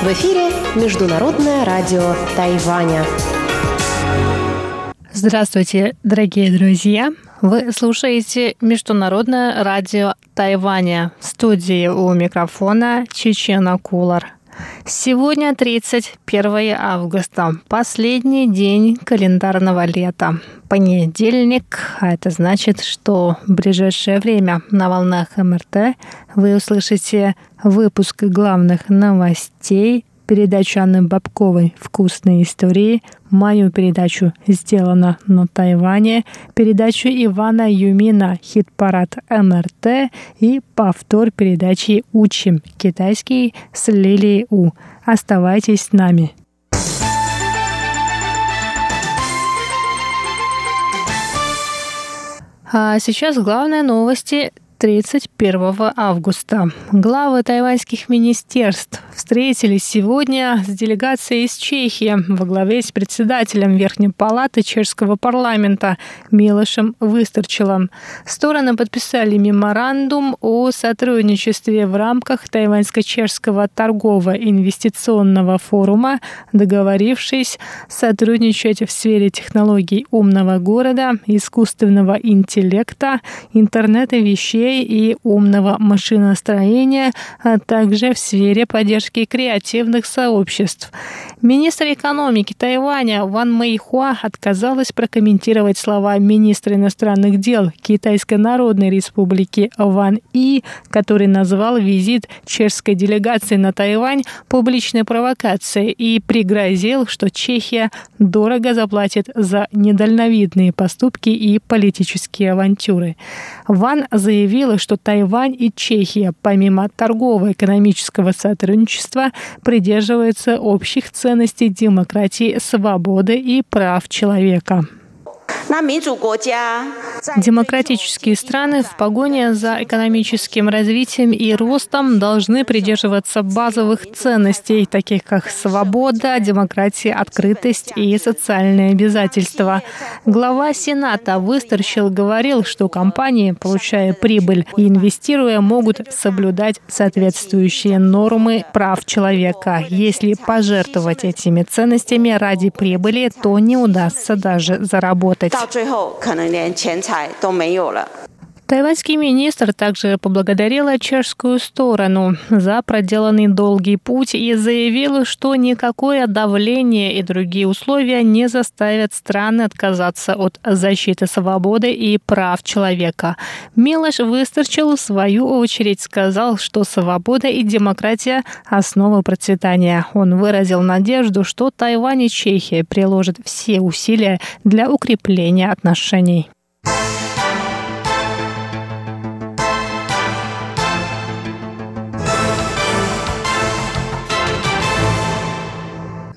В эфире Международное радио Тайваня. Здравствуйте, дорогие друзья! Вы слушаете Международное радио Тайваня. В студии у микрофона Чечена Кулар. Сегодня 31 августа, последний день календарного лета. Понедельник, а это значит, что в ближайшее время на волнах МРТ. Вы услышите выпуск главных новостей передачу Анны Бабковой «Вкусные истории», мою передачу «Сделано на Тайване», передачу Ивана Юмина «Хит-парад МРТ» и повтор передачи «Учим китайский» с Лилией У. Оставайтесь с нами. А сейчас главные новости 31 августа. Главы тайваньских министерств встретились сегодня с делегацией из Чехии во главе с председателем Верхней палаты чешского парламента Милошем Выстарчелом. Стороны подписали меморандум о сотрудничестве в рамках Тайваньско-чешского торгово-инвестиционного форума, договорившись сотрудничать в сфере технологий умного города, искусственного интеллекта, интернета вещей и умного машиностроения, а также в сфере поддержки креативных сообществ. Министр экономики Тайваня Ван Мэйхуа отказалась прокомментировать слова министра иностранных дел Китайской Народной Республики Ван И, который назвал визит чешской делегации на Тайвань публичной провокацией и пригрозил, что Чехия дорого заплатит за недальновидные поступки и политические авантюры. Ван заявила, что Тайвань и Чехия, помимо торгово-экономического сотрудничества, придерживаются общих ценностей демократии, свободы и прав человека. Демократические страны в погоне за экономическим развитием и ростом должны придерживаться базовых ценностей, таких как свобода, демократия, открытость и социальные обязательства. Глава Сената Выстерчил говорил, что компании, получая прибыль и инвестируя, могут соблюдать соответствующие нормы прав человека. Если пожертвовать этими ценностями ради прибыли, то не удастся даже заработать. 到最后，可能连钱财 都没有了。Тайваньский министр также поблагодарил чешскую сторону за проделанный долгий путь и заявил, что никакое давление и другие условия не заставят страны отказаться от защиты свободы и прав человека. Милош Выстарчил в свою очередь сказал, что свобода и демократия – основа процветания. Он выразил надежду, что Тайвань и Чехия приложат все усилия для укрепления отношений.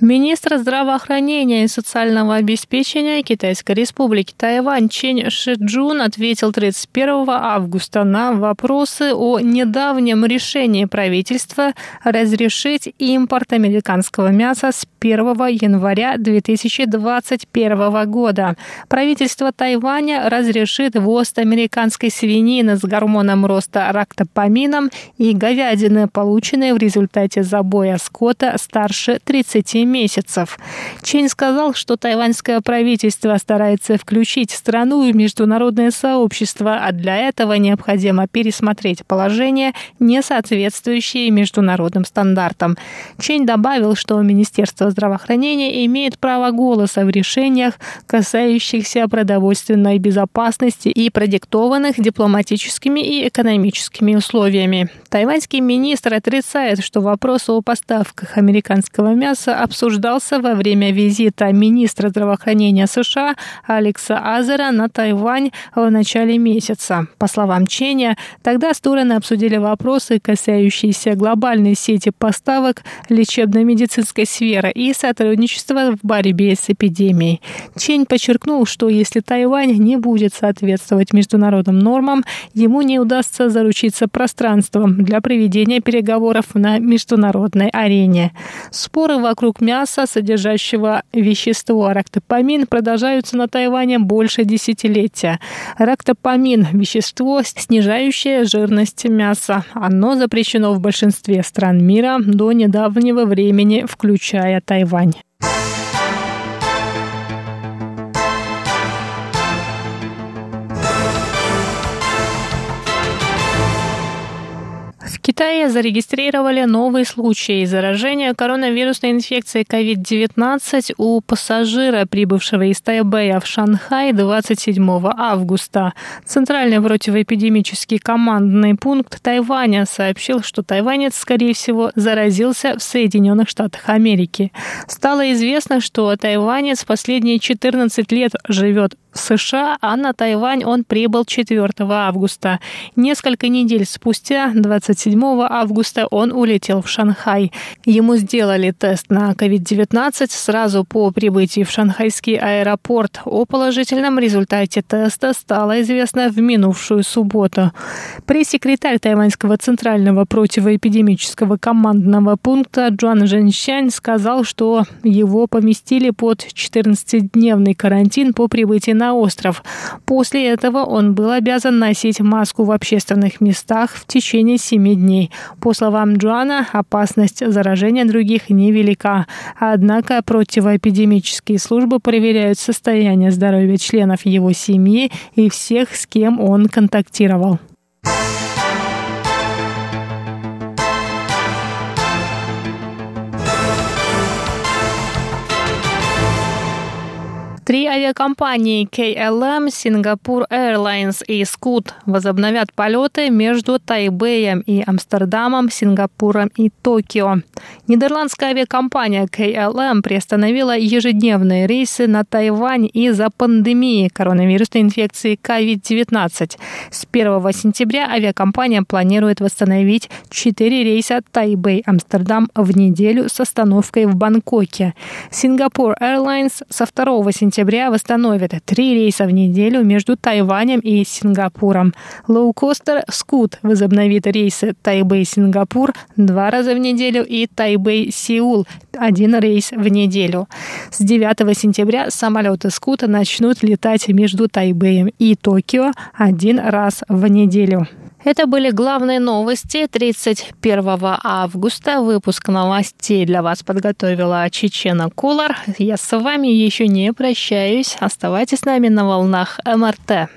Министр здравоохранения и социального обеспечения Китайской республики Тайвань Чен Шиджун ответил 31 августа на вопросы о недавнем решении правительства разрешить импорт американского мяса с 1 января 2021 года. Правительство Тайваня разрешит ввоз американской свинины с гормоном роста рактопамином и говядины, полученной в результате забоя скота старше 30 месяцев. Чень сказал, что тайваньское правительство старается включить страну в международное сообщество, а для этого необходимо пересмотреть положение, не соответствующее международным стандартам. Чень добавил, что Министерство здравоохранения имеет право голоса в решениях, касающихся продовольственной безопасности и продиктованных дипломатическими и экономическими условиями. Тайваньский министр отрицает, что вопрос о поставках американского мяса обсуждался во время визита министра здравоохранения США Алекса Азера на Тайвань в начале месяца. По словам Ченя, тогда стороны обсудили вопросы, касающиеся глобальной сети поставок лечебно-медицинской сферы и сотрудничества в борьбе с эпидемией. Чень подчеркнул, что если Тайвань не будет соответствовать международным нормам, ему не удастся заручиться пространством для проведения переговоров на международной арене. Споры вокруг мяса мяса, содержащего вещество рактопамин, продолжаются на Тайване больше десятилетия. Рактопамин – вещество, снижающее жирность мяса. Оно запрещено в большинстве стран мира до недавнего времени, включая Тайвань. Китае зарегистрировали новые случаи заражения коронавирусной инфекцией COVID-19 у пассажира, прибывшего из Тайбэя в Шанхай 27 августа. Центральный противоэпидемический командный пункт Тайваня сообщил, что тайванец, скорее всего, заразился в Соединенных Штатах Америки. Стало известно, что тайванец последние 14 лет живет США, а на Тайвань он прибыл 4 августа. Несколько недель спустя, 27 августа, он улетел в Шанхай. Ему сделали тест на COVID-19 сразу по прибытии в шанхайский аэропорт. О положительном результате теста стало известно в минувшую субботу. Пресс-секретарь Тайваньского центрального противоэпидемического командного пункта Джуан Женщань сказал, что его поместили под 14-дневный карантин по прибытии на остров. После этого он был обязан носить маску в общественных местах в течение семи дней. По словам Джоана, опасность заражения других невелика. Однако противоэпидемические службы проверяют состояние здоровья членов его семьи и всех, с кем он контактировал. Три авиакомпании KLM, Singapore Airlines и Scoot возобновят полеты между Тайбэем и Амстердамом, Сингапуром и Токио. Нидерландская авиакомпания KLM приостановила ежедневные рейсы на Тайвань из-за пандемии коронавирусной инфекции COVID-19. С 1 сентября авиакомпания планирует восстановить 4 рейса Тайбэй-Амстердам в неделю с остановкой в Бангкоке. Singapore Airlines со 2 сентября сентября восстановит три рейса в неделю между Тайванем и Сингапуром. Лоукостер «Скут» возобновит рейсы Тайбэй-Сингапур два раза в неделю и Тайбэй-Сеул один рейс в неделю. С 9 сентября самолеты «Скут» начнут летать между Тайбэем и Токио один раз в неделю. Это были главные новости 31 августа. Выпуск новостей для вас подготовила Чечена Кулар. Я с вами еще не прощаюсь. Оставайтесь с нами на волнах МРТ.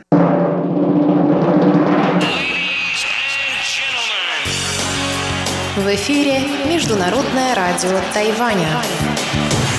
В эфире Международное радио Тайваня.